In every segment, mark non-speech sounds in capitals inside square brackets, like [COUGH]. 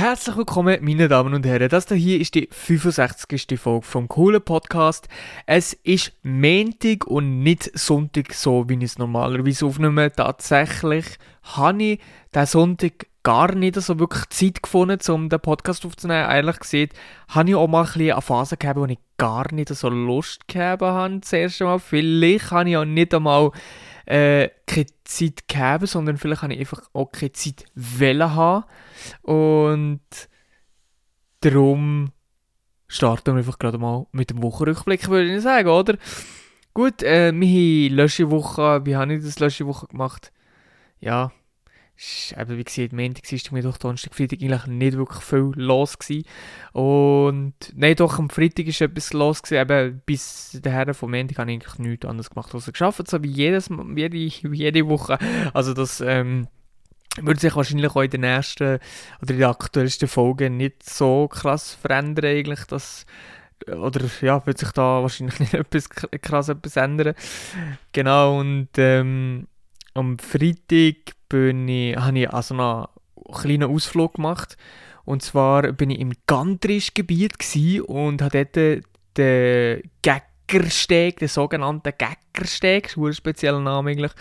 Herzlich willkommen, meine Damen und Herren. Das hier ist die 65. Folge vom coolen Podcast. Es ist Montag und nicht Sonntag, so wie ich es normalerweise aufnehme. Tatsächlich habe ich diesen Sonntag gar nicht so wirklich Zeit gefunden, um den Podcast aufzunehmen. Ehrlich gesagt, habe ich auch mal ein bisschen eine Phase gehabt, wo ich gar nicht so Lust gehabt habe, das erste Mal. Vielleicht habe ich auch nicht einmal äh, keine Zeit gehabt, sondern vielleicht habe ich einfach auch keine Zeit wollen haben. Und darum starten wir einfach gerade mal mit dem Wochenrückblick, würde ich sagen, oder? Gut, äh, wir haben Löschewoche, wie habe ich das Löschewoche gemacht? Ja, eben wie gesagt, Montag, Dienstag, Mittwoch, Donnerstag, Freitag eigentlich nicht wirklich viel los gewesen. Und nein, doch, am Freitag ist etwas los gewesen, eben bis daher vom Montag habe ich eigentlich nichts anderes gemacht, als geschafft, so wie, jedes, jede, [LAUGHS] jede Woche. Also das, ähm, würde sich wahrscheinlich auch in den nächsten oder in den aktuellsten Folgen nicht so krass verändern eigentlich, dass oder ja, wird sich da wahrscheinlich [LAUGHS] nicht etwas krass etwas ändern. Genau, und ähm, am Freitag bin ich, habe ich also einen kleinen Ausflug gemacht. Und zwar bin ich im Gantrisch-Gebiet und habe dort den Geckersteg, den sogenannten Geckersteg, das ist ein spezieller Name eigentlich,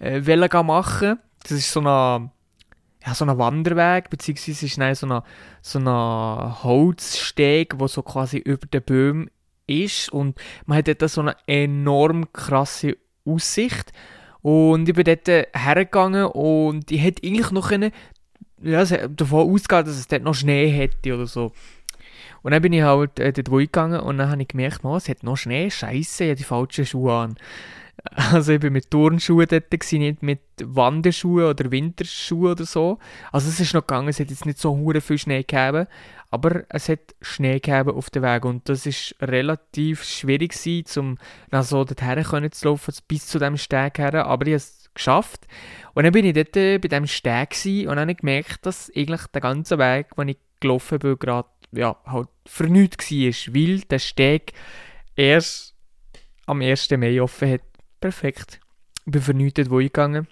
äh, machen. Das ist so ein, ja, so Wanderweg, beziehungsweise ist es so ein so Holzsteg, der so quasi über den Böhmen ist. Und man hat dort so eine enorm krasse Aussicht. Und ich bin dort hergegangen und ich hätte eigentlich noch können, ja, davon ausgehen, dass es dort noch Schnee hätte oder so. Und dann bin ich halt äh, dort gegangen und dann habe ich gemerkt, oh, es hat noch Schnee, scheiße, ich habe die falschen Schuhe an. [LAUGHS] Also ich bin mit Turnschuhen dort, gewesen, nicht mit Wanderschuhen oder Winterschuhen oder so. Also es ist noch gegangen, es hat jetzt nicht so viel Schnee gegeben, aber es hat Schnee gegeben auf dem Weg und das ist relativ schwierig gewesen, um dann so dorthin zu laufen, bis zu dem Steg her, aber ich habe es geschafft. Und dann bin ich dort bei diesem Steg und dann habe ich gemerkt, dass eigentlich der ganze Weg, den ich gelaufen bin, gerade ja, halt vernünftig war, weil der Steg erst am 1. Mai offen hat perfekt. Ich bin für nichts dort gegangen.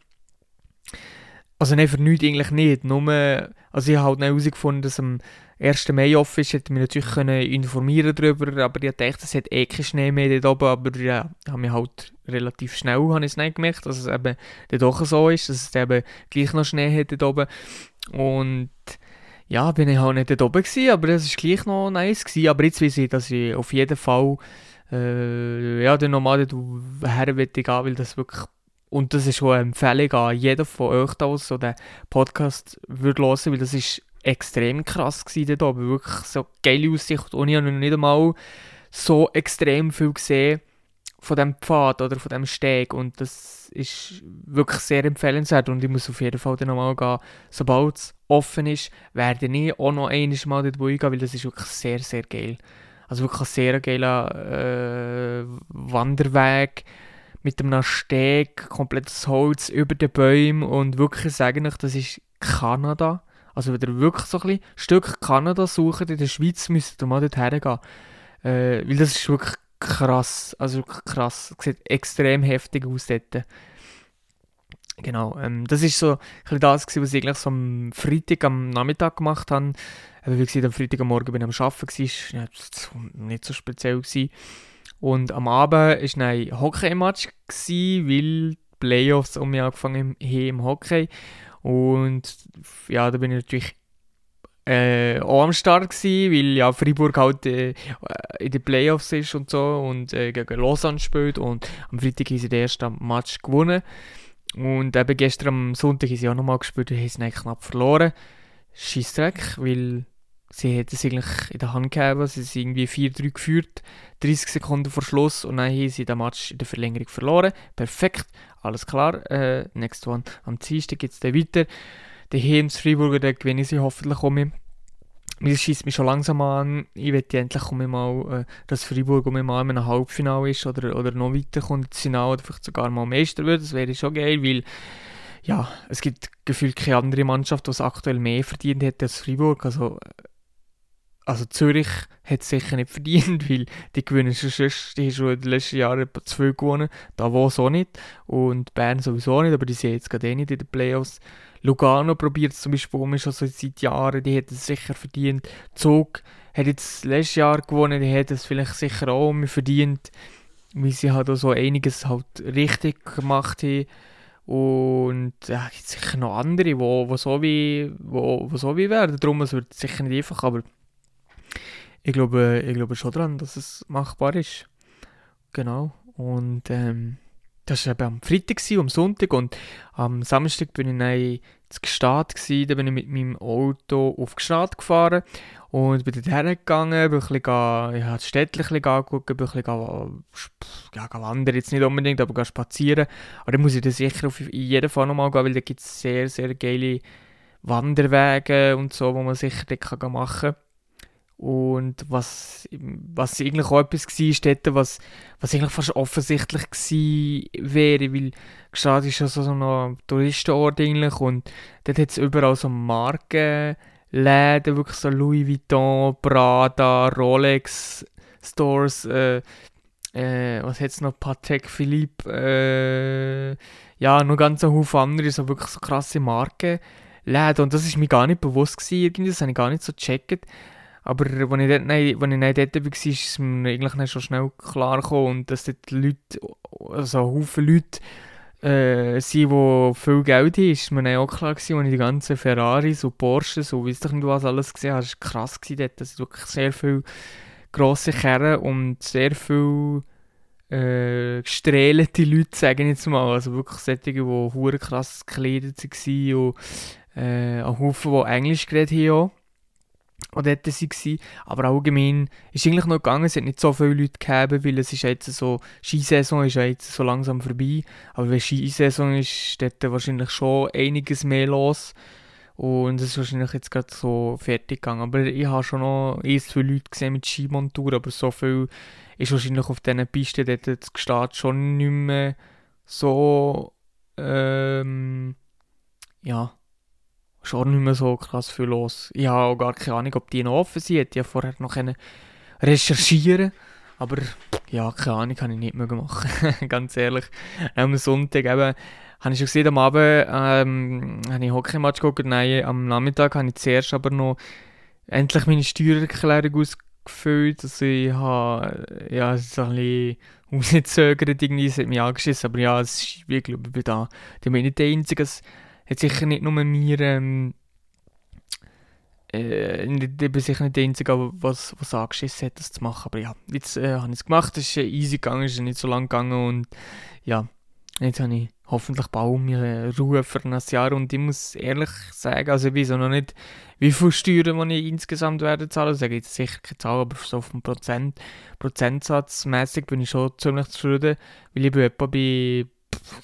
Also nein, für nichts eigentlich nicht. Nur, also ich habe halt herausgefunden, dass am 1. Mai offen ist, hätte mich natürlich können informieren darüber, aber ich dachte, es hat eh keinen Schnee mehr dort oben, aber ja, habe mich halt relativ schnell habe ich es gemerkt, dass es eben dort doch so ist, dass es eben gleich noch Schnee hat dort oben. Und ja, bin ich halt nicht dort oben gewesen, aber es war gleich noch nice gewesen. Aber jetzt weiß ich, dass ich auf jeden Fall äh, ja, dann nochmal her gehen, weil das wirklich und das ist schon eine Empfehlung an jeden von euch, der so den Podcast würde hören, weil das ist extrem krass gewesen dort oben. Wirklich so geile Aussicht und ich habe noch nicht einmal so extrem viel gesehen von dem Pfad oder von dem Steg und das ist wirklich sehr empfehlenswert und ich muss auf jeden Fall dann nochmal gehen, sobald es offen ist, werde ich auch noch einmal mal dort gehen, weil das ist wirklich sehr, sehr geil. Also wirklich ein sehr geiler äh, Wanderweg mit einem Steg, komplettes Holz über den Bäumen und wirklich sagen ich, das ist Kanada. Also wenn ihr wirklich so ein Stück Kanada sucht in der Schweiz, müsst ihr mal dort hergehen. Äh, weil das ist wirklich krass, also krass. Sieht extrem heftig aus dort. Genau, ähm, das ist so ein bisschen das, was ich eigentlich so am Freitag am Nachmittag gemacht habe. Wie gesagt, am Freitag am Morgen bin ich am Arbeiten, war ja, nicht so speziell. Gewesen. Und am Abend war ein Hockey-Match, weil die Playoffs um mich angefangen haben im Hockey. Und ja, da bin ich natürlich äh, auch am Start gewesen, weil ja Freiburg halt äh, in den Playoffs ist und so und äh, gegen Lausanne spielt und am Freitag haben sie den ersten Match gewonnen und eben gestern am Sonntag haben sie auch nochmal gespielt und haben sie knapp verloren. Scheissdreck, weil sie hätten es eigentlich in der Hand gehabt, sie sind irgendwie 4-3 geführt, 30 Sekunden vor Schluss und dann haben sie den Match in der Verlängerung verloren. Perfekt, alles klar. Äh, next one. Am Dienstag geht es dann weiter. Der Hems Freiburger, der gewinnen sie hoffentlich mich. Mir schießt mich schon langsam an. Ich wette endlich mal, äh, dass Freiburg um mal in einem Halbfinale ist oder, oder noch weiterkommt ins Finale oder vielleicht sogar mal Meister wird. Das wäre schon geil, weil ja, es gibt gefühlt keine andere Mannschaft, die es aktuell mehr verdient hätte als Freiburg. Also also Zürich hat es sicher nicht verdient, [LAUGHS] weil die gewinnen schon, sonst, die haben schon in den letzten Jahren zwei gewonnen, da wo so nicht und Bern sowieso nicht, aber die sind jetzt gerade eh nicht in den Playoffs. Lugano probiert es zum Beispiel um, schon seit Jahren, die hat es sicher verdient. Zug hat jetzt letztes Jahr gewonnen, die hat es vielleicht sicher auch verdient, weil sie halt auch so einiges halt richtig gemacht haben. Und ja, gibt sicher noch andere, die wo, wo so wie wo, wo so wie werden. Darum es wird sicher nicht einfach, aber ich glaube, ich glaube schon daran, dass es machbar ist. Genau. Und ähm, das war eben am Freitag, gewesen, am Sonntag und am Samstag bin ich dann zu Gstaad gewesen, da bin ich mit meinem Auto auf Gstaad gefahren und bin dort hergegangen, bin ein bisschen, ja, das Städtchen angucken, bin ein bisschen ja, wandern, jetzt nicht unbedingt, aber spazieren. Aber dann muss ich da sicher auf jeden Fall nochmal gehen, weil da gibt es sehr, sehr geile Wanderwege und so, wo man sicher dort machen kann. Und was, was eigentlich auch etwas war, dort, was, was eigentlich fast offensichtlich gewesen wäre, weil Gstaad ist ja so, ein Touristenort eigentlich und dort hat es überall so Markenläden, wirklich so Louis Vuitton, Prada, Rolex Stores, äh, äh, was hat es noch, Patek Philippe, äh, ja, noch ganz ein Haufen andere, so wirklich so krasse Markenläden und das ist mir gar nicht bewusst gewesen, irgendwie, das habe ich gar nicht so gecheckt aber als ich, dort, als ich dann dort war, ist es mir eigentlich schon schnell klar gekommen, und dass dort Leute, also Haufen Leute äh, sind, die viel Geld haben, ist mir dann auch klar gewesen, als ich die ganzen Ferraris und Porsches und weiss doch nicht was alles gesehen habe, das war krass gewesen dort, dass wirklich sehr viele grosse Kerren und sehr viele äh, gestrählte Leute, sage ich jetzt mal, also wirklich solche, die hure krass gekleidet waren und äh, ein Haufen, die Englisch geredet haben die dort waren. Aber allgemein ist eigentlich noch gegangen, es hat nicht so viele Leute gegeben, weil es ist jetzt so, Skisaison ist jetzt so langsam vorbei. Aber wenn Skisaison ist, ist dort wahrscheinlich schon einiges mehr los. Und es ist wahrscheinlich jetzt gerade so fertig gegangen. Aber ich habe schon noch erst viele Leute gesehen mit Skimontur, aber so viel ist wahrscheinlich auf diesen Pisten dort gestartet schon nicht mehr so, ähm, ja, schon nicht mehr so krass viel los. Ich habe auch gar keine Ahnung, ob die noch offen sind. Ich ja vorher noch recherchieren. Aber ja, keine Ahnung, kann ich nicht mehr machen, [LAUGHS] ganz ehrlich. Am Sonntag eben, habe ich schon gesehen, am Abend ähm, habe ich Hockey-Match geguckt, nein, am Nachmittag habe ich zuerst aber noch endlich meine Steuererklärung ausgefüllt, also ich habe, ja, es ist ein bisschen [LAUGHS] rausgezögert, irgendwie, es hat mich angeschissen, aber ja, es ist, ich glaube, ich bin da, ich bin nicht der Einzige, hat sicher nicht nur mir, ähm, äh, ich bin sicher nicht der Einzige, was, was angeschissen hat, das zu machen. Aber ja, jetzt äh, habe ich es gemacht, es ist easy gegangen, es ist nicht so lang gegangen und ja, jetzt habe ich hoffentlich bald mir Ruhe für ein Jahr. Und ich muss ehrlich sagen, also ich weiß auch noch nicht, wie viel Steuern ich insgesamt werde zahlen, also ich sage jetzt sicher keine Zahl, aber so vom Prozent, Prozentsatzmäßig bin ich schon ziemlich zufrieden, weil ich bin etwa bei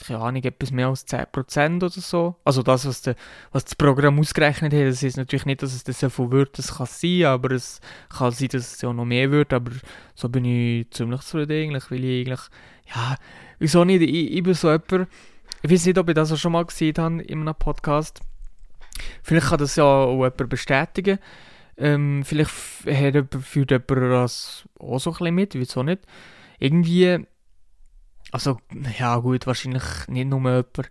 keine Ahnung, etwas mehr als 10% oder so. Also das, was, de, was das Programm ausgerechnet hat, das ist natürlich nicht, dass es das so viel wird, das kann sein, aber es kann sein, dass es ja noch mehr wird, aber so bin ich ziemlich zufrieden eigentlich, weil ich eigentlich, ja, wieso nicht, ich, ich bin so jemand, ich weiß nicht, ob ich das auch schon mal gesehen habe in einem Podcast, vielleicht kann das ja auch jemand bestätigen, ähm, vielleicht führt jemand das auch so ein bisschen mit, wieso nicht, irgendwie also, ja gut, wahrscheinlich nicht nur jemand.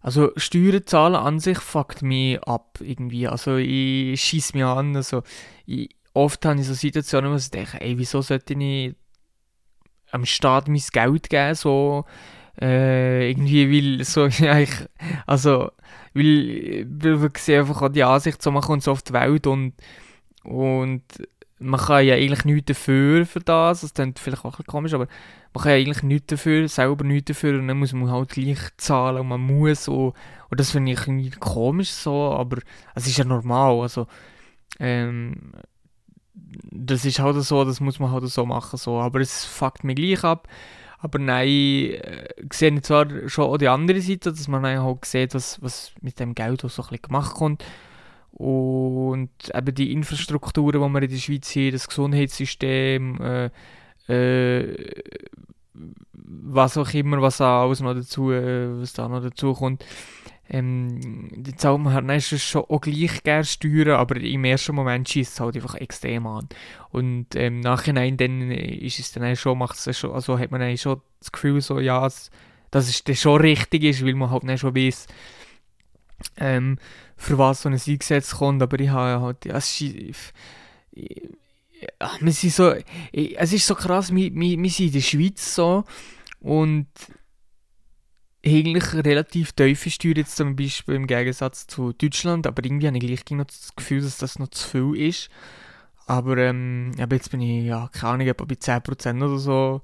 Also Steuern zahlen an sich fuckt mich ab irgendwie. Also ich schieße mich an. Also ich, oft habe ich so Situationen, wo ich denke, ey, wieso sollte ich am Staat mein Geld geben, so äh, irgendwie, weil so, [LAUGHS] ja, ich, also, weil, wir sehen einfach auch die Ansicht, so, man kommt so auf die Welt und, und man kann ja eigentlich nichts dafür für das, das klingt vielleicht auch ein bisschen komisch, aber man kann ja eigentlich nichts dafür, selber nichts dafür und dann muss man halt gleich zahlen und man muss so, und das finde ich irgendwie komisch so, aber es ist ja normal, also ähm, das ist halt so, das muss man halt so machen, so, aber es fuckt mich gleich ab, aber nein, äh, sehe ich zwar schon auch die andere Seite, dass man halt sieht, was, was mit dem Geld auch so ein bisschen gemacht kommt, und eben die Infrastrukturen, die wir in der Schweiz haben, das Gesundheitssystem, äh, äh, was auch immer, was alles noch dazu, äh, was da noch dazu kommt, ähm, die zahlt man halt ist schon auch gleich gerne steuern, aber im ersten Moment schießt es halt einfach extrem an. Und ähm, im Nachhinein dann ist es dann schon, macht es schon, also hat man dann schon das Gefühl so, ja, dass es schon richtig ist, weil man halt dann schon weiß, ähm, für was so ein Eingesetz kommt, aber ich habe halt, ja, es ist, ach, wir sind so, es ist so krass, wir, wir, wir sind in der Schweiz so und eigentlich relativ tiefe Steuern jetzt zum Beispiel im Gegensatz zu Deutschland, aber irgendwie habe ich gleich noch das Gefühl, dass das noch zu viel ist. Aber ähm, aber jetzt bin ich, ja, keine Ahnung, bei 10% oder so.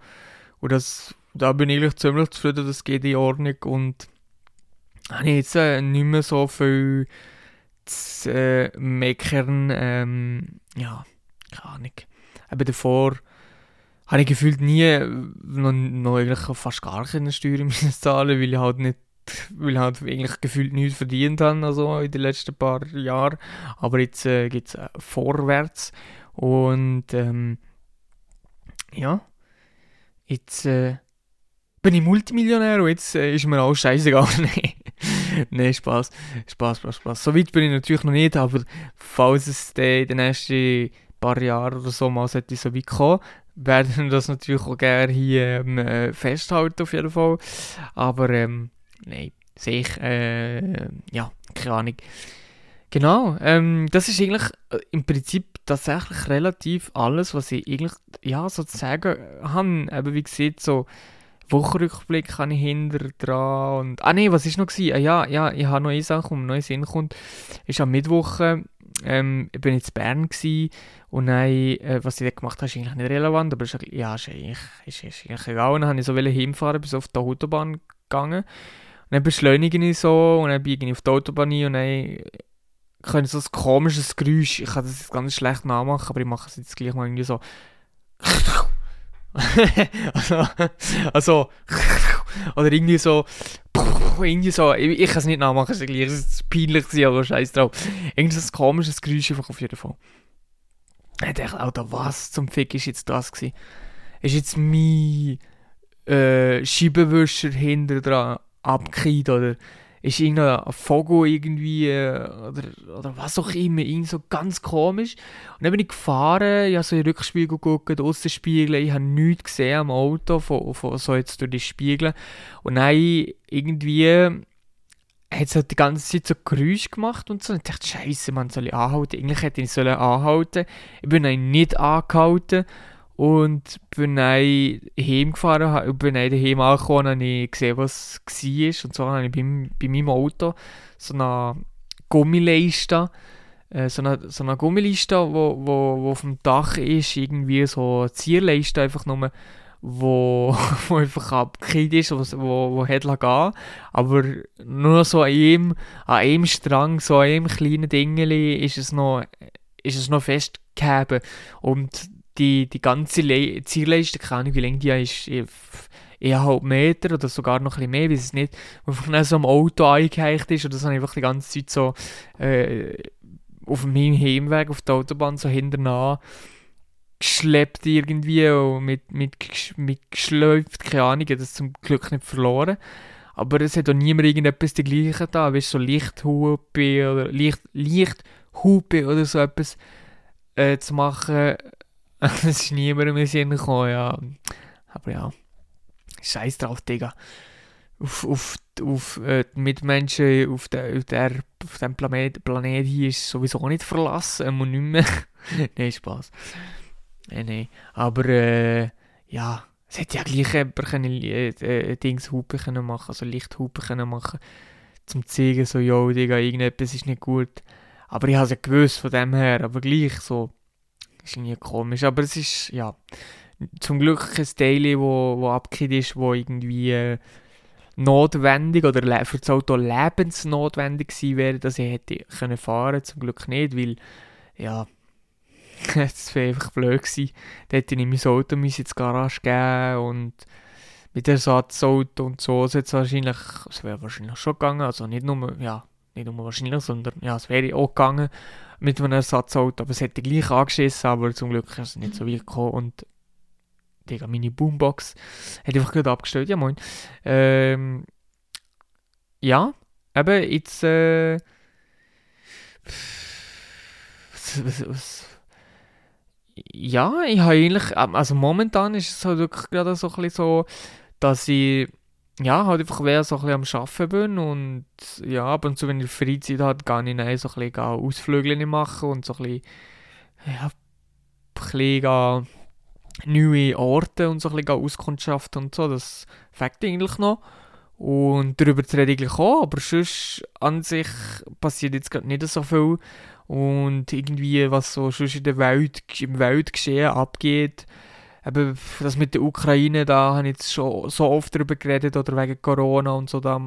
Und das, da bin ich eigentlich ziemlich zufrieden, das geht in Ordnung und habe ich jetzt äh, nicht mehr so viel zu äh, meckern. Ähm, ja, keine Ahnung. Aber davor habe ich gefühlt nie noch, noch eigentlich fast gar keine Steuern [LAUGHS] zahlen, weil ich halt nicht weil ich halt eigentlich gefühlt nichts verdient habe, also in den letzten paar Jahren. Aber jetzt äh, geht es äh, vorwärts und ähm, ja, jetzt äh, bin ich Multimillionär und jetzt äh, ist mir alles scheißegal. Nein, [LAUGHS] nee, Spaß, Spaß, Spaß, Spaß. So weit bin ich natürlich noch nicht, aber falls es in den nächsten paar Jahren oder so mal sollte so weit kommen, werden [LAUGHS] das natürlich auch gerne hier ähm, äh, festhalten auf jeden Fall. Aber ähm, nein, sehe ich, äh, ja, keine Ahnung. Genau, ähm, das ist eigentlich äh, im Prinzip tatsächlich relativ alles, was ich eigentlich, ja, sozusagen habe. Eben wie gesagt, so Wochenrückblick habe ich hinter dran und, ah nee, was ist noch gewesen? Ah, ja, ja, ich habe noch eine Sache, um neue Sinn kommt, ist am Mittwoch, ähm, ich bin in Bern gewesen und dann, äh, was ich da gemacht habe, ist eigentlich nicht relevant, aber ist, ja, ist eigentlich, ist, ist eigentlich egal. Und dann habe ich so hinfahren, bis auf die Autobahn gegangen. Und dann beschleunige ich so und dann biege ich auf die Autobahn ein und dann können so ein komisches Geräusch, ich kann das jetzt ganz schlecht nachmachen, aber ich mache es jetzt gleich mal irgendwie so. Also, also, oder irgendwie so, irgendwie so, ich, ich kann es nicht nachmachen, es ist peinlich, aber scheiß drauf. Irgendwie so ein komisches Geräusch einfach auf jeden Fall. Ich dachte, Alter, was zum Fick ist jetzt das gewesen? Ist jetzt mein äh, Scheibenwischer hinter dran abgekriegt oder ist irgendein Vogel irgendwie äh, oder, oder was auch immer, irgendwie so ganz komisch. Und dann bin ich gefahren, ich habe so in den Rückspiegel geguckt, Außenspiegel, ich habe nichts gesehen am Auto, von, von so jetzt durch die Spiegel. Und dann irgendwie hat es halt die ganze Zeit so Geräusche gemacht und so. Und ich dachte, Scheiße, man soll ich anhalten. Eigentlich hätte ich sollen anhalten. Ich bin dann nicht angehalten und bin dann heimgefahren bin dann daheim angekommen habe gesehen, was war. Und so habe ich bei, bei meinem Auto so eine Gummileiste, äh, so eine, so eine Gummileiste, wo, wo, wo auf dem Dach ist, irgendwie so eine Zierleiste einfach nur wo, [LAUGHS] wo einfach abgekriegt ist, wo, wo, hat gehen Aber nur so an einem, an einem Strang, so an einem kleinen Dingeli ist es noch, noch festgehalten. Und die, die ganze Le Zielleiste, keine Ahnung wie lang die ist, eher halb Meter oder sogar noch ein bisschen mehr, weiß es nicht, wo einfach so am Auto eingeheicht ist habe ich einfach die ganze Zeit so äh, auf meinem Heimweg auf der Autobahn so hinterher geschleppt irgendwie und mit, mit, mit geschleift, keine Ahnung, das zum Glück nicht verloren. Aber es hat auch niemand irgendetwas dergleichen da, weißt so Lichthupe oder Licht, Lichthupe oder so etwas äh, zu machen. [LAUGHS] Es ist niemandem in Sinn gekommen, ja. Aber ja, scheiß drauf, Digga. Auf, auf, auf äh, die Mitmenschen auf, der, auf, der, auf dem Planet, Planet hier ist sowieso nicht verlassen und nicht mehr. [LAUGHS] Nein, Spaß. Nein, nein. Aber äh, ja, es hätte ja gleich jemand können, äh, äh, Dingshupe können machen, also Lichthupe können machen, zum zu zeigen, so, yo, Digga, irgendetwas ist nicht gut. Aber ich habe es ja gewusst von dem her, aber gleich so, ist irgendwie komisch. Aber es ist, ja, zum Glück ein Daily, wo, wo abgekehrt ist, wo irgendwie äh, notwendig oder für das Auto lebensnotwendig gewesen wäre, dass ich hätte können fahren, zum Glück nicht, weil, ja, [LAUGHS] das wäre einfach blöd gewesen. Da hätte ich mein Auto in die Garage geben und mit Ersatzauto und so, es es wäre wahrscheinlich schon gegangen, also nicht nur, ja, nicht nur wahrscheinlich, sondern ja, es wäre auch gegangen mit einem Ersatzauto, aber es hätte gleich angeschissen, aber zum Glück ist es nicht so weit gekommen und Digga, meine Boombox hat einfach gerade abgestellt, ja moin. Ähm, ja, eben, jetzt, äh, was, was, was ja, ich habe eigentlich, also momentan ist es halt wirklich gerade so ein bisschen so, dass ich ja, halt einfach wer so ein am Arbeiten bin und ja, ab und zu, wenn ich Freizeit habe, gehe ich dann so ein bisschen Ausflüge machen und so ein bisschen, ja, ein bisschen neue Orte und so ein bisschen Auskundschaften und so, das fängt eigentlich noch. Und darüber zu reden eigentlich auch, aber sonst an sich passiert jetzt gerade nicht so viel. Und irgendwie, was so sonst in der Welt, im Weltgeschehen abgeht, eben das mit der Ukraine, da habe ich jetzt schon so oft darüber geredet, oder wegen Corona und so, da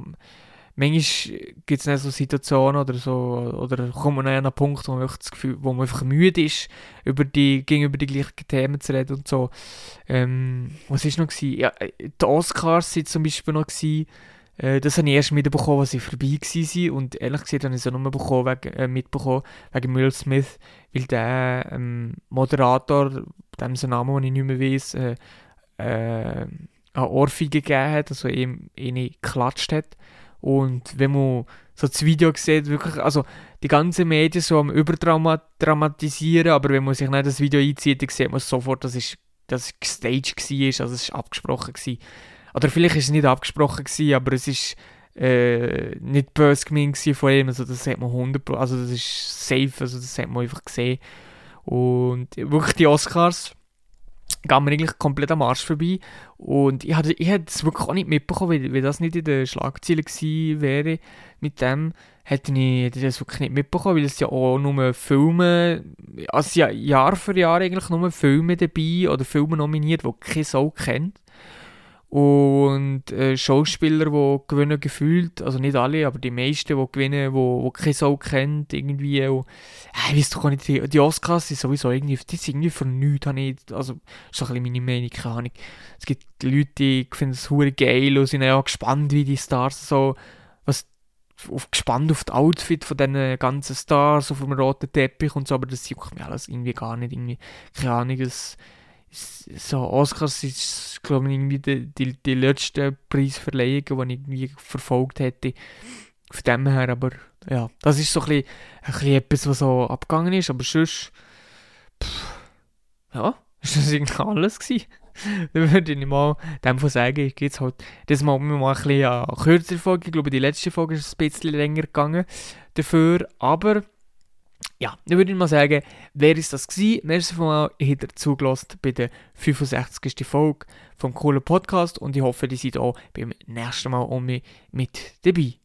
manchmal gibt es so Situationen oder so, oder kommt man an einen Punkt, wo man, das Gefühl, wo man einfach müde ist, über die, gegenüber die gleichen Themen zu reden und so. Ähm, was war noch? Gewesen? Ja, die Oscars waren zum Beispiel noch. Gewesen. Äh, das habe ich erst mitbekommen, als sie vorbei waren. Und ehrlich gesagt habe ich es ja nur bekommen, wegen, äh, mitbekommen wegen Will Smith, weil der ähm, Moderator, dem sein Name, den ich nicht mehr weiß, äh, äh, eine Ohrfeige gegeben hat, also ihm eine geklatscht hat. Und wenn man so das Video sieht, wirklich, also die ganzen Medien so am überdramatisieren, aber wenn man sich nicht das Video einzieht, dann sieht man sofort, dass es, dass es gestaged war, also es war abgesprochen. Gewesen. Oder vielleicht war es nicht abgesprochen, gewesen, aber es ist äh, nicht böse gemeint von ihm, also das hat man 100%, also das ist safe, also das hat man einfach gesehen. Und wirklich die Oscars, gehen mir eigentlich komplett am Arsch vorbei. Und ich hatte, ich es wirklich auch nicht mitbekommen, wenn, wenn das nicht in den Schlagzeilen gewesen wäre mit dem, hätte ich, das wirklich nicht mitbekommen, weil es ja auch nur Filme, also ja Jahr für Jahr eigentlich nur Filme dabei oder Filme nominiert, die keine Sau kennt. Und äh, Schauspieler, die gewinnen gefühlt, also nicht alle, aber die meisten, die gewinnen, die, die keine Sau kennt, irgendwie. Und, äh, ich weiß doch nicht, die, die Oscars sind sowieso irgendwie, die sind irgendwie von nichts, habe ich, also, das ist ein bisschen meine Meinung, keine Ahnung. Es gibt Leute, die finden es hure geil und sind ja gespannt, wie die Stars so, was, auf, gespannt auf das Outfit von diesen ganzen Stars auf dem roten Teppich und so, aber das juckt mir alles irgendwie gar nicht, irgendwie, keine Ahnung, es, so Oscars ist, glaube ich, irgendwie die, die, die letzte Preisverleihung, die ich irgendwie verfolgt hätte. Von dem her, aber ja, das ist so ein bisschen, ein bisschen etwas, was so abgegangen ist, aber sonst, pff, ja, [LAUGHS] ist das irgendwie alles gewesen. [LAUGHS] Dann würde ich mal dem von sagen, ich gehe jetzt halt, das mal, mal ein bisschen eine kürzere Folge, ich glaube, die letzte Folge ist ein bisschen länger gegangen dafür, aber ja, dann würde ich mal sagen, wer ist das gewesen? Merci von mal, ihr habt zugelassen bei der 65. Folge vom coolen Podcast und ich hoffe, ihr seid auch beim nächsten Mal mich mit dabei.